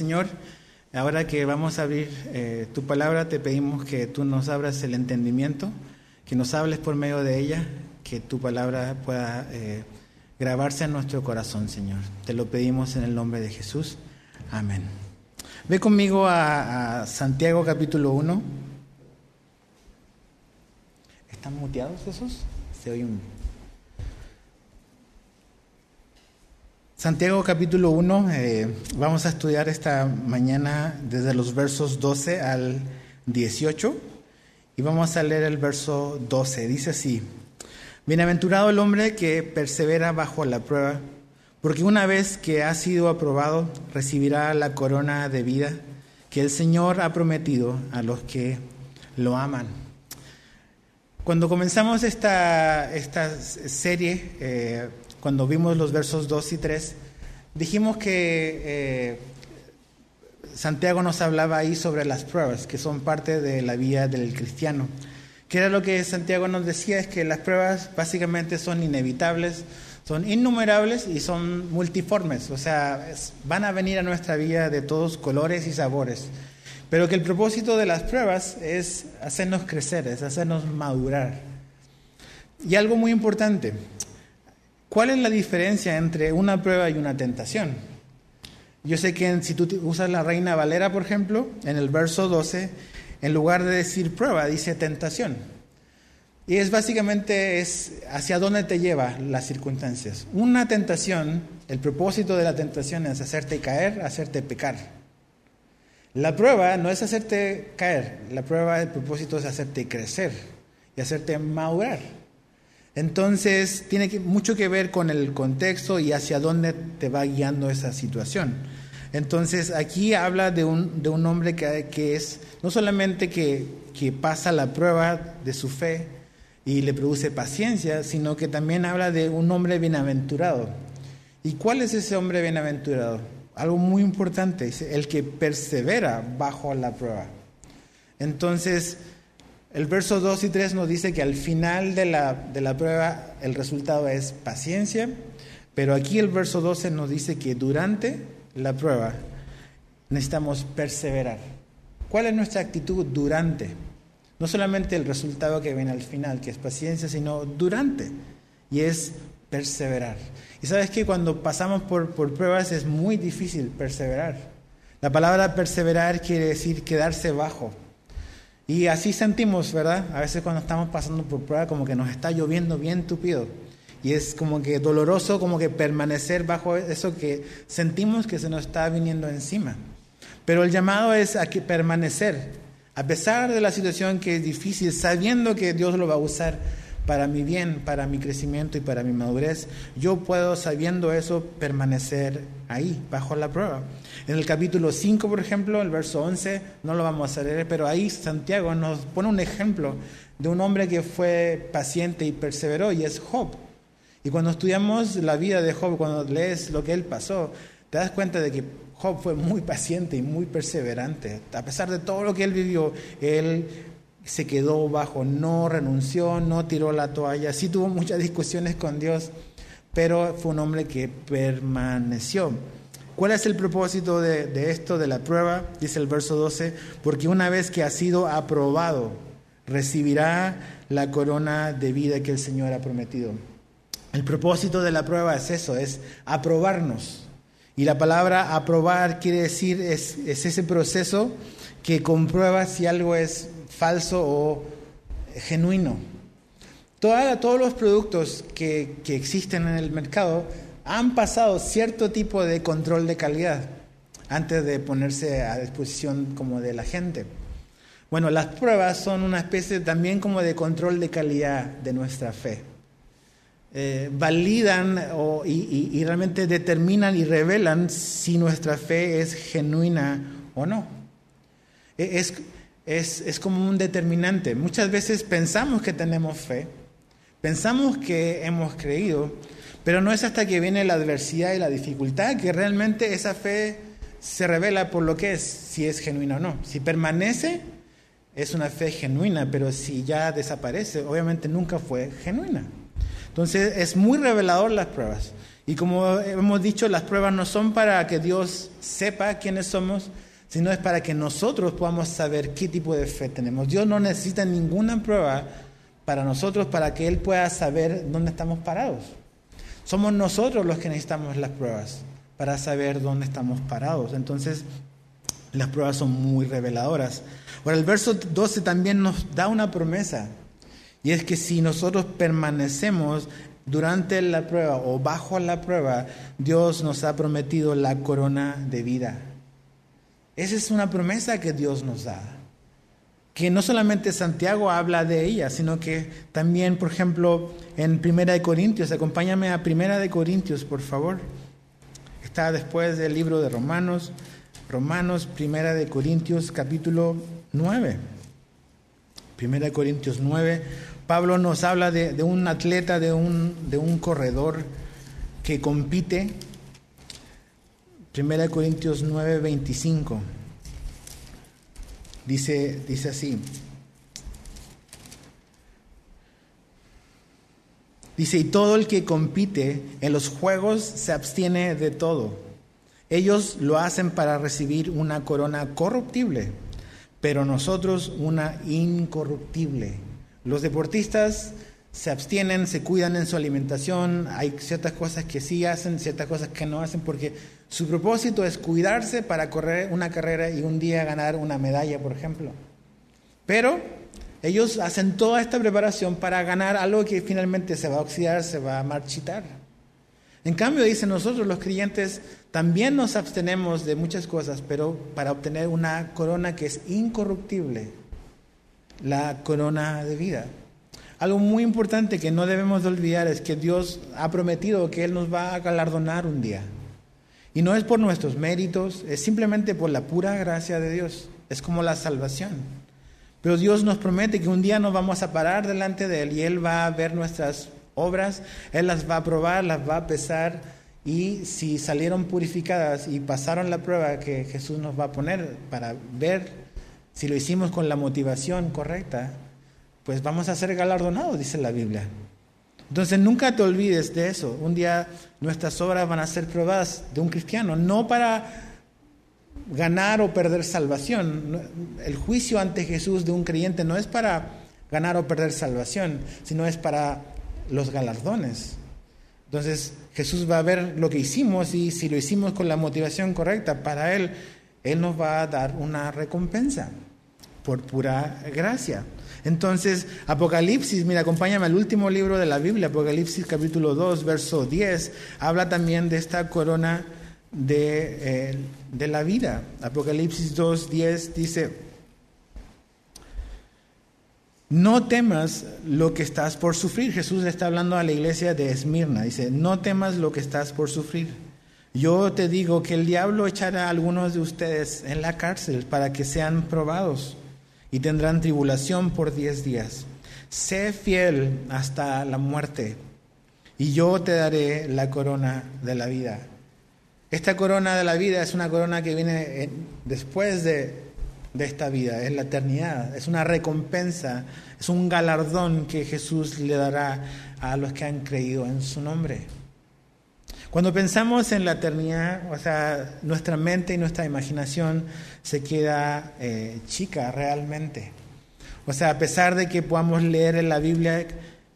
Señor, ahora que vamos a abrir eh, tu palabra, te pedimos que tú nos abras el entendimiento, que nos hables por medio de ella, que tu palabra pueda eh, grabarse en nuestro corazón, Señor. Te lo pedimos en el nombre de Jesús. Amén. Ve conmigo a, a Santiago capítulo 1. ¿Están muteados esos? Se oye un... Santiago capítulo 1, eh, vamos a estudiar esta mañana desde los versos 12 al 18 y vamos a leer el verso 12. Dice así, Bienaventurado el hombre que persevera bajo la prueba, porque una vez que ha sido aprobado recibirá la corona de vida que el Señor ha prometido a los que lo aman. Cuando comenzamos esta, esta serie, eh, cuando vimos los versos 2 y 3, dijimos que eh, Santiago nos hablaba ahí sobre las pruebas, que son parte de la vida del cristiano. Que era lo que Santiago nos decía, es que las pruebas básicamente son inevitables, son innumerables y son multiformes, o sea, van a venir a nuestra vida de todos colores y sabores. Pero que el propósito de las pruebas es hacernos crecer, es hacernos madurar. Y algo muy importante, ¿Cuál es la diferencia entre una prueba y una tentación? Yo sé que si tú usas la Reina Valera, por ejemplo, en el verso 12, en lugar de decir prueba, dice tentación. Y es básicamente es hacia dónde te lleva las circunstancias. Una tentación, el propósito de la tentación es hacerte caer, hacerte pecar. La prueba no es hacerte caer, la prueba, el propósito es hacerte crecer y hacerte madurar. Entonces, tiene mucho que ver con el contexto y hacia dónde te va guiando esa situación. Entonces, aquí habla de un, de un hombre que, que, es no solamente que, que pasa la prueba de su fe y le produce paciencia, sino que también habla de un hombre bienaventurado. ¿Y cuál es ese hombre bienaventurado? Algo muy importante, el que persevera bajo la prueba. Entonces, el verso 2 y 3 nos dice que al final de la, de la prueba el resultado es paciencia, pero aquí el verso 12 nos dice que durante la prueba necesitamos perseverar. ¿Cuál es nuestra actitud durante? No solamente el resultado que viene al final, que es paciencia, sino durante, y es perseverar. Y sabes que cuando pasamos por, por pruebas es muy difícil perseverar. La palabra perseverar quiere decir quedarse bajo, y así sentimos, ¿verdad? A veces cuando estamos pasando por prueba como que nos está lloviendo bien tupido. Y es como que doloroso como que permanecer bajo eso que sentimos que se nos está viniendo encima. Pero el llamado es a que permanecer, a pesar de la situación que es difícil, sabiendo que Dios lo va a usar para mi bien, para mi crecimiento y para mi madurez, yo puedo, sabiendo eso, permanecer ahí, bajo la prueba. En el capítulo 5, por ejemplo, el verso 11, no lo vamos a leer, pero ahí Santiago nos pone un ejemplo de un hombre que fue paciente y perseveró, y es Job. Y cuando estudiamos la vida de Job, cuando lees lo que él pasó, te das cuenta de que Job fue muy paciente y muy perseverante. A pesar de todo lo que él vivió, él se quedó bajo, no renunció, no tiró la toalla, sí tuvo muchas discusiones con Dios, pero fue un hombre que permaneció. ¿Cuál es el propósito de, esto, de la prueba? Dice el verso 12, porque una vez que ha sido aprobado, recibirá la corona de vida que el Señor ha prometido. El propósito de la prueba es eso, es aprobarnos. Y la palabra aprobar quiere decir, es, es ese proceso que comprueba si algo es falso o genuino. todos los productos que, existen en el mercado han pasado cierto tipo de control de calidad antes de ponerse a disposición como de la gente. Bueno, las pruebas son una especie también como de control de calidad de nuestra fe. Eh, validan y, y, realmente determinan y revelan si nuestra fe es genuina o no. E, es, es, como un determinante. Muchas veces pensamos que tenemos fe, pensamos que hemos creído, pero no es hasta que viene la adversidad y la dificultad que realmente esa fe se revela por lo que es, si es genuina o no. Si permanece, es una fe genuina, pero si ya desaparece, obviamente nunca fue genuina. Entonces es muy revelador las pruebas. Y como hemos dicho, las pruebas no son para que Dios sepa quiénes somos, sino es para que nosotros podamos saber qué tipo de fe tenemos. Dios no necesita ninguna prueba para nosotros para que Él pueda saber dónde estamos parados. Somos nosotros los que necesitamos las pruebas para saber dónde estamos parados. Entonces, las pruebas son muy reveladoras. Ahora, el verso 12 también nos da una promesa. Y es que si nosotros permanecemos durante la prueba o bajo la prueba, Dios nos ha prometido la corona de vida. Esa es una promesa que Dios nos da. Que no solamente Santiago habla de ella, sino que también, por ejemplo, en Primera de Corintios, acompáñame a Primera de Corintios, por favor. Está después del libro de Romanos, Romanos, Primera de Corintios, capítulo 9. Primera de Corintios 9. Pablo nos habla de, un atleta, de un, de un corredor que compite. Primera de Corintios 9, 25. Dice, dice así. Dice, y todo el que compite en los juegos se abstiene de todo. Ellos lo hacen para recibir una corona corruptible, pero nosotros una incorruptible. Los deportistas se abstienen, se cuidan en su alimentación, hay ciertas cosas que sí hacen, ciertas cosas que no hacen, porque su propósito es cuidarse para correr una carrera y un día ganar una medalla, por ejemplo. Pero ellos hacen toda esta preparación para ganar algo que finalmente se va a oxidar, se va a marchitar. En cambio, dice nosotros los creyentes también nos abstenemos de muchas cosas, pero para obtener una corona que es incorruptible la corona de vida. Algo muy importante que no debemos de olvidar es que Dios ha prometido que Él nos va a galardonar un día. Y no es por nuestros méritos, es simplemente por la pura gracia de Dios. Es como la salvación. Pero Dios nos promete que un día nos vamos a parar delante de Él y Él va a ver nuestras obras, Él las va a probar, las va a pesar y si salieron purificadas y pasaron la prueba que Jesús nos va a poner para ver si lo hicimos con la motivación correcta, pues vamos a ser galardonados, dice la Biblia. Entonces nunca te olvides de eso. Un día nuestras obras van a ser probadas de un cristiano, no para ganar o perder salvación. El juicio ante Jesús de un creyente no es para ganar o perder salvación, sino es para los galardones. Entonces Jesús va a ver lo que hicimos y si lo hicimos con la motivación correcta, para Él, Él nos va a dar una recompensa por pura gracia. Entonces, Apocalipsis, mira, acompáñame al último libro de la Biblia, Apocalipsis capítulo 2, verso 10, habla también de esta corona de, eh, de la vida. Apocalipsis 2, 10 dice, no temas lo que estás por sufrir. Jesús está hablando a la iglesia de Esmirna, dice, no temas lo que estás por sufrir. Yo te digo que el diablo echará a algunos de ustedes en la cárcel para que sean probados y tendrán tribulación por diez días. Sé fiel hasta la muerte y yo te daré la corona de la vida. Esta corona de la vida es una corona que viene después de, de esta vida, es la eternidad, es una recompensa, es un galardón que Jesús le dará a los que han creído en su nombre. Cuando pensamos en la eternidad, o sea, nuestra mente y nuestra imaginación se queda eh, chica realmente. O sea, a pesar de que podamos leer en la Biblia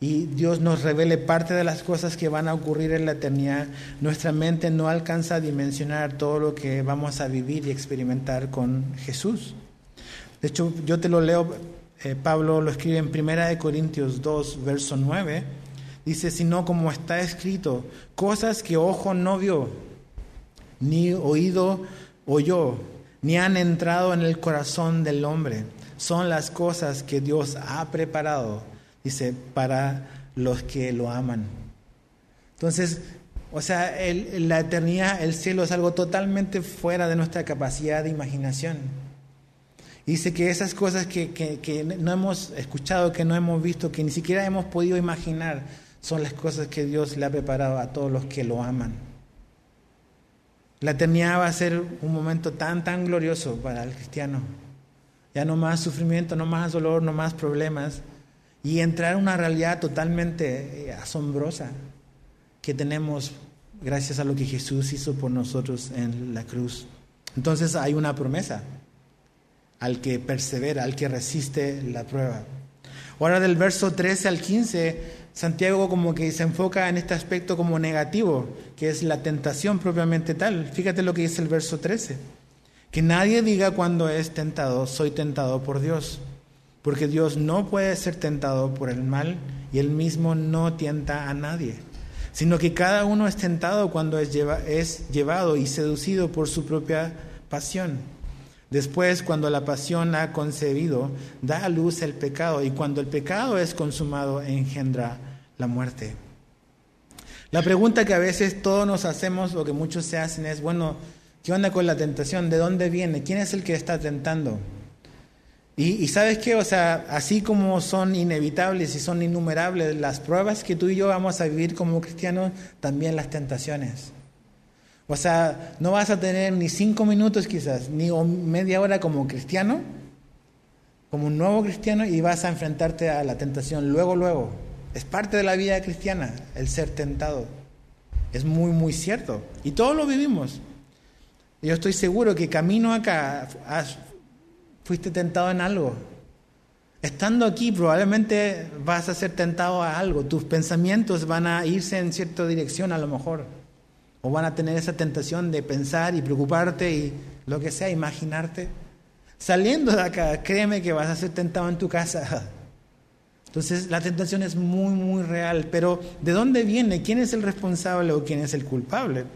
y Dios nos revele parte de las cosas que van a ocurrir en la eternidad, nuestra mente no alcanza a dimensionar todo lo que vamos a vivir y experimentar con Jesús. De hecho, yo te lo leo, eh, Pablo lo escribe en 1 Corintios 2, verso 9 Dice, sino como está escrito, cosas que ojo no vio, ni oído oyó, ni han entrado en el corazón del hombre. Son las cosas que Dios ha preparado, dice, para los que lo aman. Entonces, o sea, la eternidad, el cielo es algo totalmente fuera de nuestra capacidad de imaginación. Dice que esas cosas que, que no hemos escuchado, que no hemos visto, que ni siquiera hemos podido imaginar, son las cosas que Dios le ha preparado a todos los que lo aman. La eternidad va a ser un momento tan, tan glorioso para el cristiano. Ya no más sufrimiento, no más dolor, no más problemas. y entrar en una realidad totalmente eh, asombrosa que tenemos gracias a lo que Jesús hizo por nosotros en la cruz. Entonces hay una promesa al que persevera, al que resiste la prueba. Ahora del verso 13 al 15, Santiago como que se enfoca en este aspecto como negativo, que es la tentación propiamente tal. Fíjate lo que dice el verso 13. Que nadie diga cuando es tentado, soy tentado por Dios porque Dios no puede ser tentado por el mal y él mismo no tienta a nadie, sino que cada uno es tentado cuando es, llevado y seducido por su propia pasión. Después, cuando la pasión ha concebido, da a luz el pecado y cuando el pecado es consumado, engendra la muerte. La pregunta que a veces todos nos hacemos o que muchos se hacen es, bueno, ¿qué onda con la tentación? ¿De dónde viene? ¿Quién es el que está tentando? Y, sabes qué, o sea, así como son inevitables y son innumerables las pruebas que tú y yo vamos a vivir como cristianos, también las tentaciones. O sea, no vas a tener ni cinco minutos quizás, ni media hora como cristiano, como un nuevo cristiano, y vas a enfrentarte a la tentación luego, luego. Es parte de la vida cristiana el ser tentado. Es muy, muy cierto. Y todos lo vivimos. Yo estoy seguro que camino acá fuiste tentado en algo. Estando aquí probablemente vas a ser tentado a algo. Tus pensamientos van a irse en cierta dirección a lo mejor. O van a tener esa tentación de pensar y preocuparte y lo que sea, imaginarte. Saliendo de acá, créeme que vas a ser tentado en tu casa. Entonces la tentación es muy, muy real. Pero ¿de dónde viene? ¿Quién es el responsable o quién es el culpable?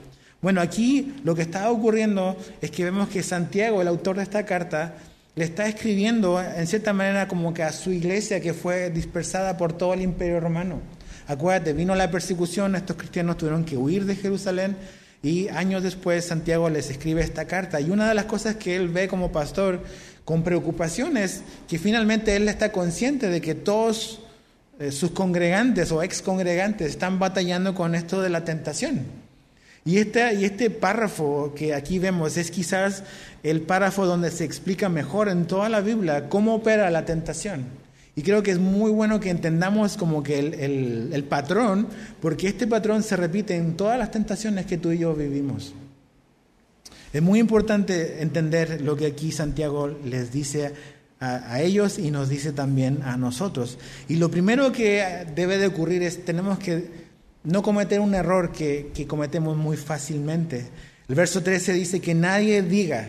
Bueno, aquí lo que está ocurriendo es que vemos que Santiago, el autor de esta carta, le está escribiendo en cierta manera como que a su iglesia que fue dispersada por todo el imperio romano. Acuérdate, vino la persecución, estos cristianos tuvieron que huir de Jerusalén y años después Santiago les escribe esta carta. Y una de las cosas que él ve como pastor con preocupación es que finalmente él está consciente de que todos eh, sus congregantes o ex congregantes están batallando con esto de la tentación. Y este, y este párrafo que aquí vemos es quizás el párrafo donde se explica mejor en toda la Biblia cómo opera la tentación. Y creo que es muy bueno que entendamos como que el, el, patrón, porque este patrón se repite en todas las tentaciones que tú y yo vivimos. Es muy importante entender lo que aquí Santiago les dice a, ellos y nos dice también a nosotros. Y lo primero que debe de ocurrir es tenemos que no cometer un error que, que cometemos muy fácilmente. El verso 13 dice que nadie diga,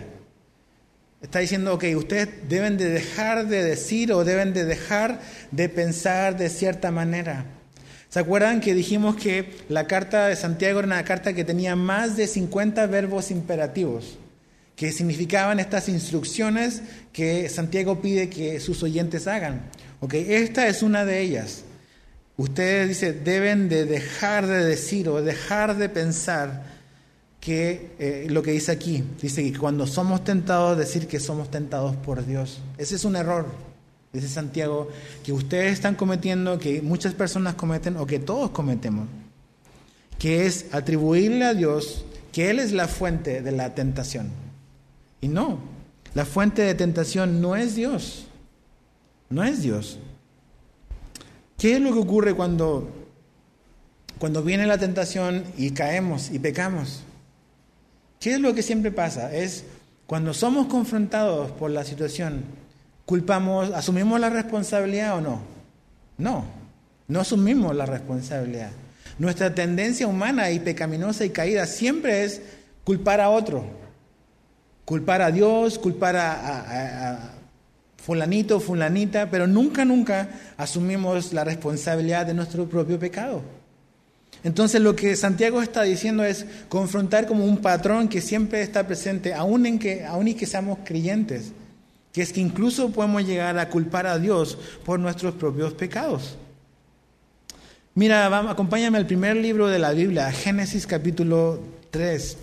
Está diciendo, ok, ustedes deben de dejar de decir o deben de dejar de pensar de cierta manera. ¿Se acuerdan que dijimos que la carta de Santiago era una carta que tenía más de 50 verbos imperativos, que significaban estas instrucciones que Santiago pide que sus oyentes hagan? Ok, esta es una de ellas. Ustedes, dice, deben de dejar de decir o dejar de pensar que eh, lo que dice aquí, dice que cuando somos tentados, decir que somos tentados por Dios. Ese es un error, dice Santiago, que ustedes están cometiendo, que muchas personas cometen o que todos cometemos, que es atribuirle a Dios que Él es la fuente de la tentación. Y no, la fuente de tentación no es Dios, no es Dios. ¿Qué es lo que ocurre cuando, cuando viene la tentación y caemos y pecamos? ¿Qué es lo que siempre pasa? Es cuando somos confrontados por la situación, culpamos, asumimos la responsabilidad o no? No, no asumimos la responsabilidad. Nuestra tendencia humana y pecaminosa y caída siempre es culpar a otro, culpar a Dios, culpar a, fulanito, fulanita, pero nunca, nunca asumimos la responsabilidad de nuestro propio pecado. Entonces lo que Santiago está diciendo es confrontar como un patrón que siempre está presente, aun, en que, y que seamos creyentes, que es que incluso podemos llegar a culpar a Dios por nuestros propios pecados. Mira, acompáñame al primer libro de la Biblia, Génesis capítulo 3.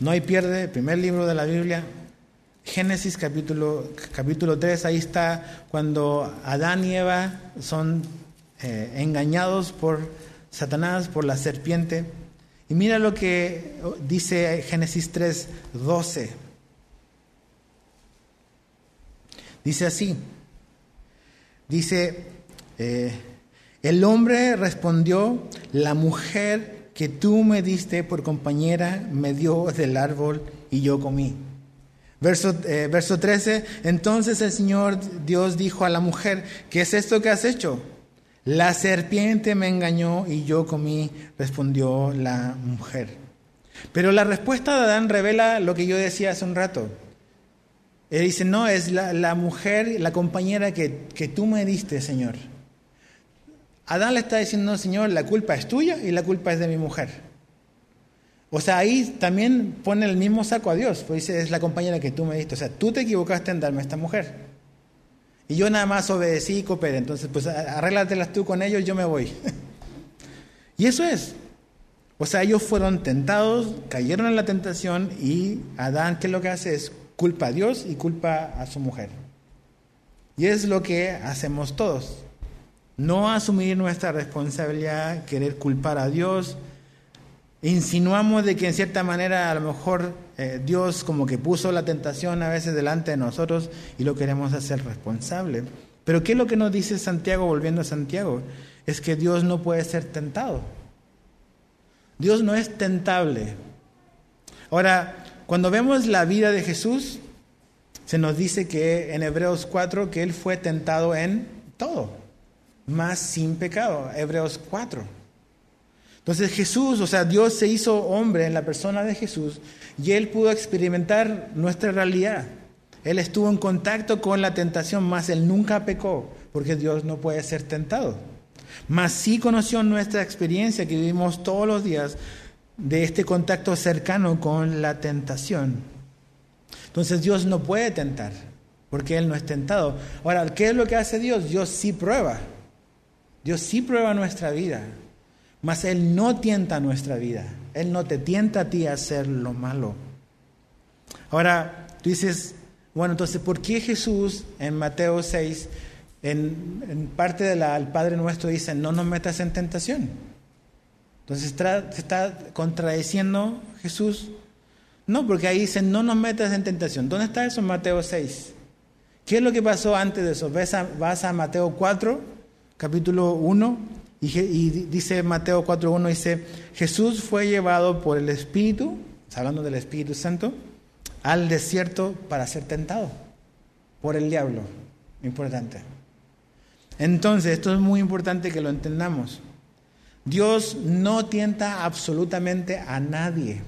No hay pierde, primer libro de la Biblia, Génesis capítulo, capítulo 3, ahí está cuando Adán y Eva son eh, engañados por Satanás, por la serpiente. Y mira lo que dice Génesis 3, 12. Dice así, dice, Eh, el hombre respondió, la mujer que tú me diste por compañera me dio del árbol y yo comí. Verso, eh, verso 13, entonces el Señor Dios dijo a la mujer, ¿qué es esto que has hecho? La serpiente me engañó y yo comí, respondió la mujer. Pero la respuesta de Adán revela lo que yo decía hace un rato. Él dice, no, es la, mujer, la compañera que, que tú me diste, Señor. Adán le está diciendo, Señor, la culpa es tuya y la culpa es de mi mujer. O sea, ahí también pone el mismo saco a Dios, pues dice, es la compañera que tú me diste. O sea, tú te equivocaste en darme a esta mujer. Y yo nada más obedecí y cooperé. Entonces, pues arréglatelas tú con ellos, yo me voy. y eso es. O sea, ellos fueron tentados, cayeron en la tentación y Adán, ¿qué es lo que hace? Es culpa a Dios y culpa a su mujer. Y es lo que hacemos todos. No asumir nuestra responsabilidad, querer culpar a Dios, Insinuamos de que en cierta manera a lo mejor eh, Dios como que puso la tentación a veces delante de nosotros y lo queremos hacer responsable. Pero ¿qué es lo que nos dice Santiago volviendo a Santiago? Es que Dios no puede ser tentado. Dios no es tentable. Ahora, cuando vemos la vida de Jesús, se nos dice que en Hebreos 4 que Él fue tentado en todo, más sin pecado. Hebreos 4. Entonces Jesús, o sea, Dios se hizo hombre en la persona de Jesús y Él pudo experimentar nuestra realidad. Él estuvo en contacto con la tentación, más Él nunca pecó, porque Dios no puede ser tentado. Mas sí conoció nuestra experiencia que vivimos todos los días de este contacto cercano con la tentación. Entonces Dios no puede tentar, porque Él no es tentado. Ahora, ¿qué es lo que hace Dios? Dios sí prueba. Dios sí prueba nuestra vida. Mas Él no tienta nuestra vida. Él no te tienta a ti a hacer lo malo. Ahora, tú dices, bueno, entonces, ¿por qué Jesús en Mateo 6, en, parte del Padre Nuestro, dice, no nos metas en tentación? Entonces, ¿se está contradiciendo Jesús? No, porque ahí dice, no nos metas en tentación. ¿Dónde está eso en Mateo 6? ¿Qué es lo que pasó antes de eso? vas a Mateo 4, capítulo 1, y, dice Mateo 4.1, dice, Jesús fue llevado por el Espíritu, hablando del Espíritu Santo, al desierto para ser tentado por el diablo. Importante. Entonces, esto es muy importante que lo entendamos. Dios no tienta absolutamente a nadie.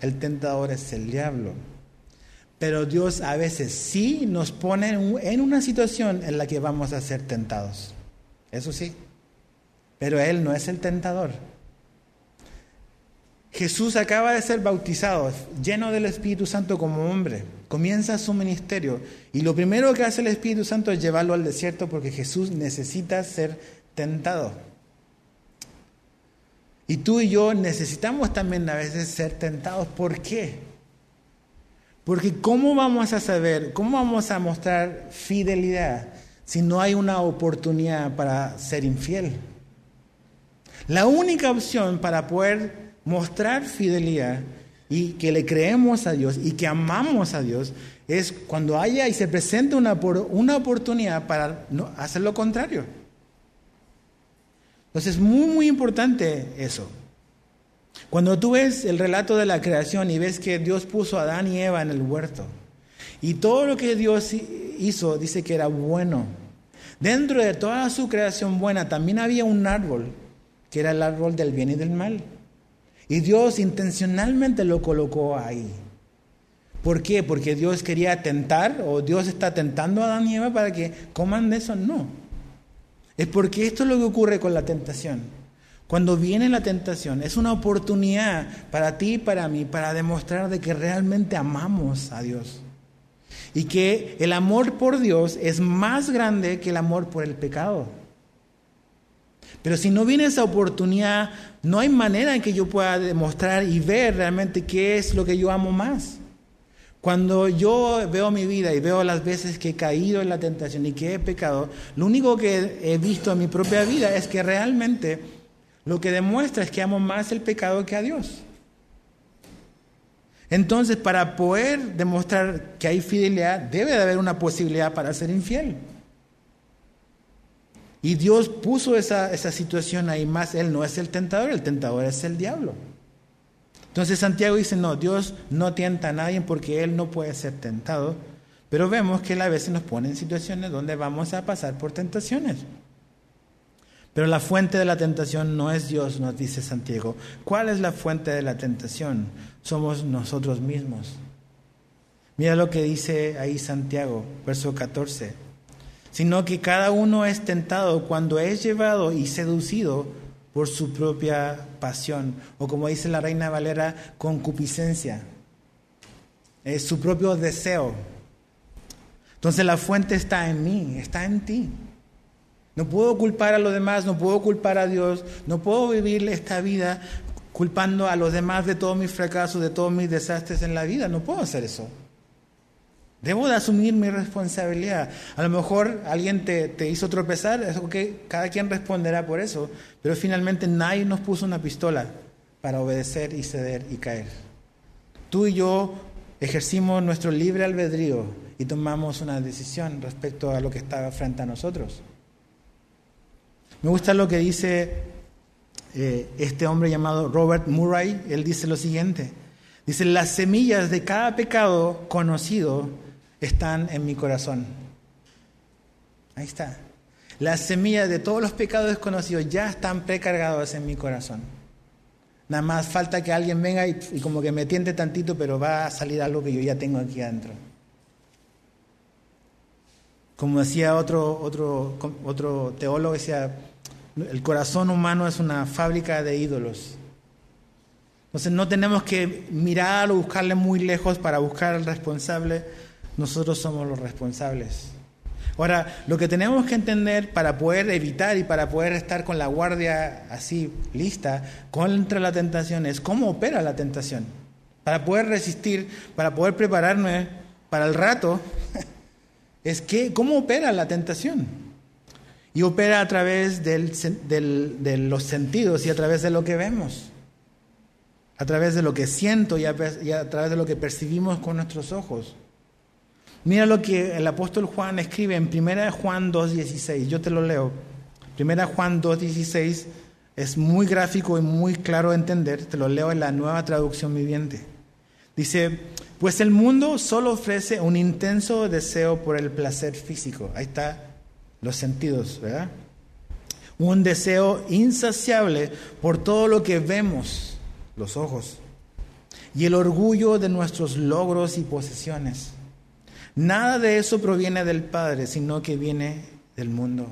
El tentador es el diablo. Pero Dios a veces sí nos pone en una situación en la que vamos a ser tentados. Eso sí. Pero Él no es el tentador. Jesús acaba de ser bautizado, lleno del Espíritu Santo como hombre. Comienza su ministerio y lo primero que hace el Espíritu Santo es llevarlo al desierto porque Jesús necesita ser tentado. Y tú y yo necesitamos también a veces ser tentados. ¿Por qué? Porque ¿cómo vamos a saber, cómo vamos a mostrar fidelidad si no hay una oportunidad para ser infiel? La única opción para poder mostrar fidelidad y que le creemos a Dios y que amamos a Dios es cuando haya y se presente una, una oportunidad para hacer lo contrario. Entonces es muy, muy importante eso. Cuando tú ves el relato de la creación y ves que Dios puso a Adán y Eva en el huerto y todo lo que Dios hizo dice que era bueno. Dentro de toda su creación buena también había un árbol que era el árbol del bien y del mal. Y Dios intencionalmente lo colocó ahí. ¿Por qué? Porque Dios quería tentar o Dios está tentando a Adán y Eva para que coman de eso. No. Es porque esto es lo que ocurre con la tentación. Cuando viene la tentación, es una oportunidad para ti y para mí para demostrar de que realmente amamos a Dios. Y que el amor por Dios es más grande que el amor por el pecado. Pero si no viene esa oportunidad, no hay manera en que yo pueda demostrar y ver realmente qué es lo que yo amo más. Cuando yo veo mi vida y veo las veces que he caído en la tentación y que he pecado, lo único que he visto en mi propia vida es que realmente lo que demuestra es que amo más el pecado que a Dios. Entonces, para poder demostrar que hay fidelidad, debe de haber una posibilidad para ser infiel. Y Dios puso esa, esa situación ahí más. Él no es el tentador, el tentador es el diablo. Entonces Santiago dice, no, Dios no tienta a nadie porque Él no puede ser tentado. Pero vemos que Él a veces nos pone en situaciones donde vamos a pasar por tentaciones. Pero la fuente de la tentación no es Dios, nos dice Santiago. ¿Cuál es la fuente de la tentación? Somos nosotros mismos. Mira lo que dice ahí Santiago, verso 14. Sino que cada uno es tentado cuando es llevado y seducido por su propia pasión, o como dice la reina Valera, concupiscencia. Es su propio deseo. Entonces la fuente está en mí, está en ti. No puedo culpar a los demás, no puedo culpar a Dios, no puedo vivir esta vida culpando a los demás de todos mis fracasos, de todos mis desastres en la vida. No puedo hacer eso. Debo de asumir mi responsabilidad. A lo mejor alguien te, hizo tropezar, es que cada quien responderá por eso, pero finalmente nadie nos puso una pistola para obedecer y ceder y caer. Tú y yo ejercimos nuestro libre albedrío y tomamos una decisión respecto a lo que está frente a nosotros. Me gusta lo que dice eh, este hombre llamado Robert Murray. Él dice lo siguiente. Dice, las semillas de cada pecado conocido están en mi corazón. Ahí está. Las semillas de todos los pecados desconocidos ya están precargadas en mi corazón. Nada más falta que alguien venga y, y, como que me tiente tantito, pero va a salir algo que yo ya tengo aquí adentro. Como decía otro, otro, otro teólogo, decía, el corazón humano es una fábrica de ídolos. Entonces no tenemos que mirar o buscarle muy lejos para buscar al responsable, nosotros somos los responsables. Ahora, lo que tenemos que entender para poder evitar y para poder estar con la guardia así lista contra la tentación es cómo opera la tentación. Para poder resistir, para poder prepararme para el rato, es que cómo opera la tentación. Y opera a través de los sentidos y a través de lo que vemos, a través de lo que siento y a través de lo que percibimos con nuestros ojos. Mira lo que el apóstol Juan escribe en 1 Juan 2.16. Yo te lo leo. 1 Juan 2.16 es muy gráfico y muy claro de entender. Te lo leo en la nueva traducción viviente. Dice, pues el mundo solo ofrece un intenso deseo por el placer físico. Ahí está los sentidos, ¿verdad? Un deseo insaciable por todo lo que vemos, los ojos. Y el orgullo de nuestros logros y posesiones Nada de eso proviene del Padre, sino que viene del mundo.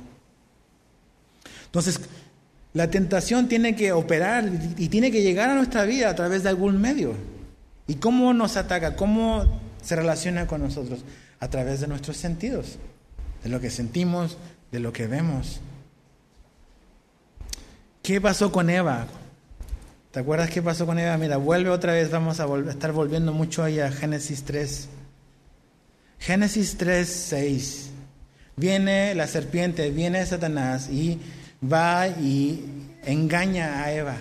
Entonces, la tentación tiene que operar y tiene que llegar a nuestra vida a través de algún medio. ¿Y cómo nos ataca? ¿Cómo se relaciona con nosotros? A través de nuestros sentidos, de lo que sentimos, de lo que vemos. ¿Qué pasó con Eva? ¿Te acuerdas qué pasó con Eva? Mira, vuelve otra vez, vamos a estar volviendo mucho ahí a Génesis 3. Génesis 3, 6. Viene la serpiente, viene Satanás y va y engaña a Eva.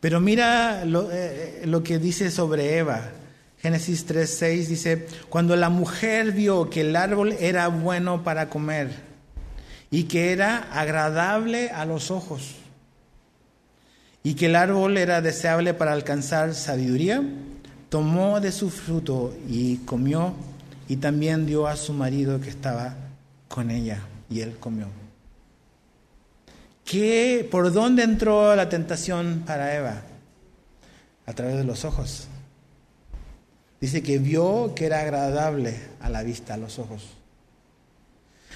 Pero mira lo, eh, lo que dice sobre Eva. Génesis 3, 6 dice, cuando la mujer vio que el árbol era bueno para comer y que era agradable a los ojos y que el árbol era deseable para alcanzar sabiduría, tomó de su fruto y comió y también dio a su marido que estaba con ella y él comió. ¿Qué, ¿Por dónde entró la tentación para Eva? A través de los ojos. Dice que vio que era agradable a la vista, a los ojos.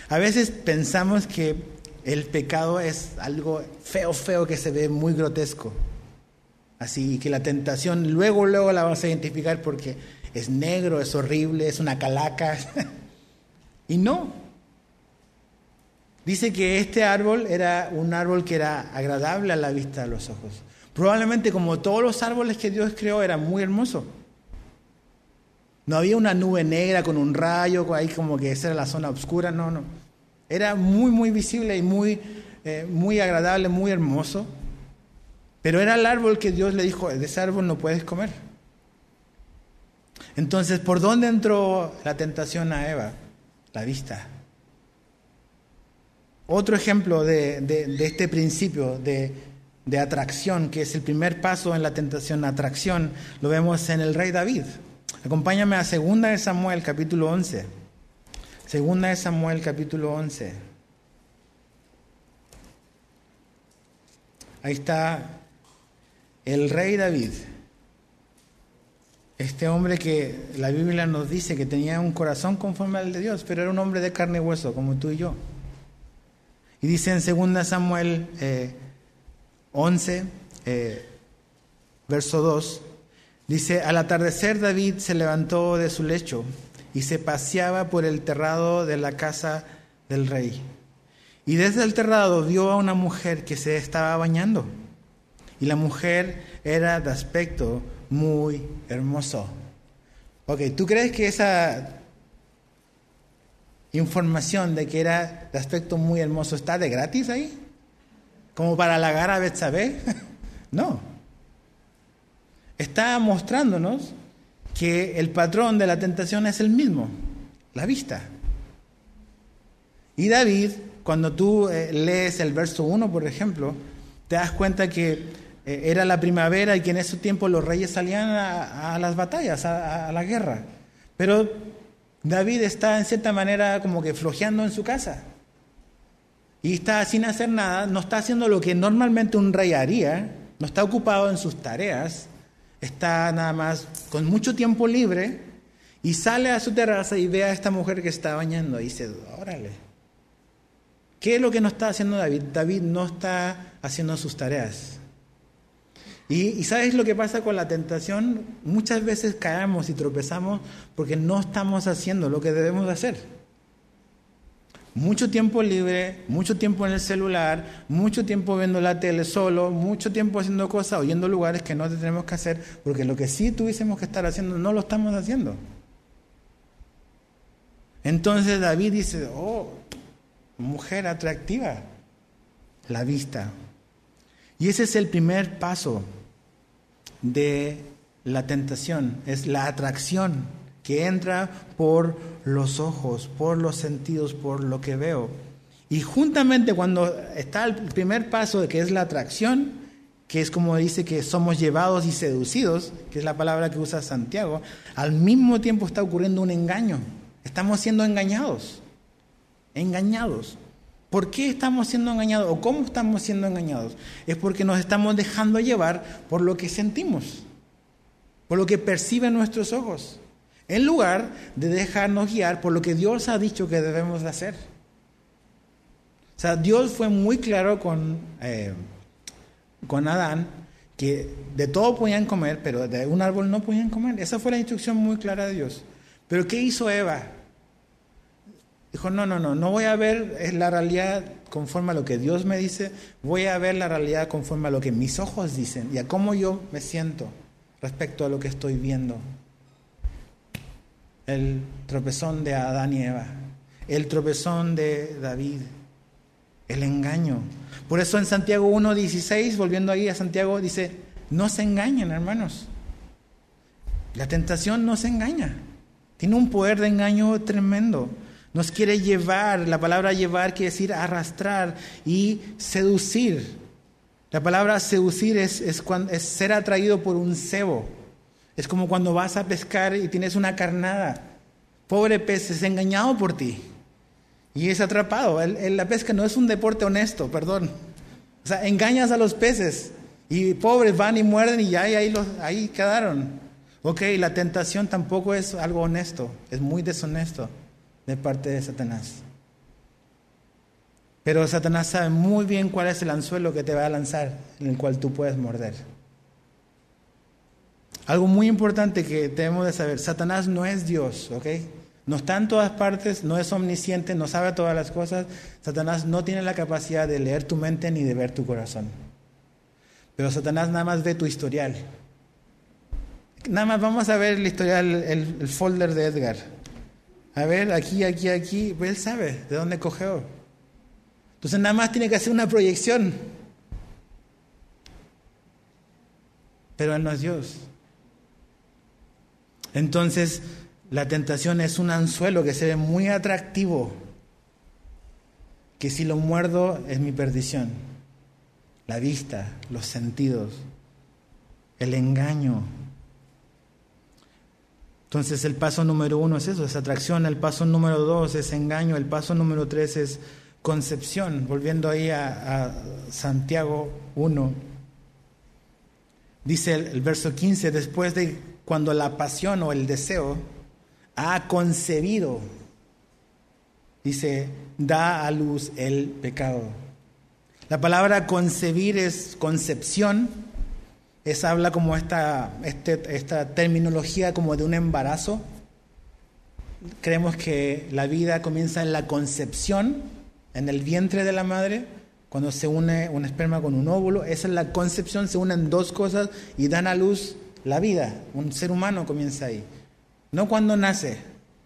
A veces pensamos que el pecado es algo feo, feo que se ve muy grotesco. Así que la tentación luego, luego la vamos a identificar porque es negro, es horrible, es una calaca. y no. Dice que este árbol era un árbol que era agradable a la vista de los ojos. Probablemente como todos los árboles que Dios creó era muy hermoso. No había una nube negra con un rayo, ahí como que esa era la zona oscura, no, no. Era muy, muy visible y muy, eh, muy agradable, muy hermoso. Pero era el árbol que Dios le dijo, de ese árbol no puedes comer. Entonces, ¿por dónde entró la tentación a Eva? La vista. otro ejemplo de, este principio de, de atracción, que es el primer paso en la tentación, atracción, lo vemos en el rey David. Acompáñame a 2 de Samuel capítulo 11. 2 de Samuel capítulo 11. Ahí está el rey David. Este hombre que la Biblia nos dice que tenía un corazón conforme al de Dios, pero era un hombre de carne y hueso, como tú y yo. Y dice en 2 Samuel eh, 11, eh, verso 2, dice, al atardecer David se levantó de su lecho y se paseaba por el terrado de la casa del rey. Y desde el terrado vio a una mujer que se estaba bañando. Y la mujer era de aspecto muy hermoso. Ok, ¿tú crees que esa información de que era de aspecto muy hermoso está de gratis ahí? como para halagar a Betsabé. no. Está mostrándonos que el patrón de la tentación es el mismo, la vista. Y David, cuando tú eh, lees el verso 1, por ejemplo, te das cuenta que eh, era la primavera y que en ese tiempo los reyes salían a, las batallas, a, a, la guerra. Pero David está en cierta manera como que flojeando en su casa y está sin hacer nada, no está haciendo lo que normalmente un rey haría, no está ocupado en sus tareas, está nada más con mucho tiempo libre y sale a su terraza y ve a esta mujer que está bañando y dice, órale, ¿qué es lo que no está haciendo David? David no está haciendo sus tareas. Y, sabes lo que pasa con la tentación? Muchas veces caemos y tropezamos porque no estamos haciendo lo que debemos hacer mucho tiempo libre, mucho tiempo en el celular, mucho tiempo viendo la tele solo, mucho tiempo haciendo cosas, oyendo lugares que no tenemos que hacer, porque lo que sí tuviésemos que estar haciendo no lo estamos haciendo. Entonces David dice, oh, mujer atractiva, la vista. Y ese es el primer paso de la tentación, es la atracción que entra por los ojos, por los sentidos, por lo que veo. Y juntamente cuando está el primer paso de que es la atracción, que es como dice que somos llevados y seducidos, que es la palabra que usa Santiago, al mismo tiempo está ocurriendo un engaño. Estamos siendo engañados. Engañados. ¿Por qué estamos siendo engañados o cómo estamos siendo engañados? Es porque nos estamos dejando llevar por lo que sentimos, por lo que perciben nuestros ojos en lugar de dejarnos guiar por lo que Dios ha dicho que debemos de hacer. O sea, Dios fue muy claro con, eh, con Adán que de todo podían comer, pero de un árbol no podían comer. Esa fue la instrucción muy clara de Dios. Pero ¿qué hizo Eva? Dijo, no, no, no, no voy a ver la realidad conforme a lo que Dios me dice, voy a ver la realidad conforme a lo que mis ojos dicen y a cómo yo me siento respecto a lo que estoy viendo el tropezón de Adán y Eva, el tropezón de David, el engaño. Por eso en Santiago 1.16, volviendo ahí a Santiago, dice, no se engañen, hermanos. La tentación no se engaña. Tiene un poder de engaño tremendo. Nos quiere llevar, la palabra llevar quiere decir arrastrar y seducir. La palabra seducir es, es, es ser atraído por un cebo. Es como cuando vas a pescar y tienes una carnada. Pobre pez, es engañado por ti. Y es atrapado. la pesca no es un deporte honesto, perdón. O sea, engañas a los peces. Y pobres van y muerden y ahí, ahí quedaron. Ok, la tentación tampoco es algo honesto. Es muy deshonesto de parte de Satanás. Pero Satanás sabe muy bien cuál es el anzuelo que te va a lanzar, en el cual tú puedes morder. Algo muy importante que debemos de saber, Satanás no es Dios, ¿ok? No está en todas partes, no es omnisciente, no sabe todas las cosas. Satanás no tiene la capacidad de leer tu mente ni de ver tu corazón. Pero Satanás nada más ve tu historial. Nada más vamos a ver el historial, el, folder de Edgar. A ver, aquí, aquí, aquí, pues él sabe de dónde cogió. Entonces nada más tiene que hacer una proyección. Pero él no es Dios. Entonces, la tentación es un anzuelo que se ve muy atractivo. que si lo muerdo es mi perdición. La vista, los sentidos, el engaño. Entonces el paso número uno es eso, es atracción, el paso número dos es engaño, el paso número tres es concepción. Volviendo ahí a, Santiago 1, dice el, el verso 15, después de cuando la pasión o el deseo ha concebido, dice, da a luz el pecado. La palabra concebir es concepción, es habla como esta, este, esta terminología como de un embarazo. Creemos que la vida comienza en la concepción, en el vientre de la madre, cuando se une un esperma con un óvulo. Esa es la concepción, se unen dos cosas y dan a luz la vida. Un ser humano comienza ahí. No cuando nace,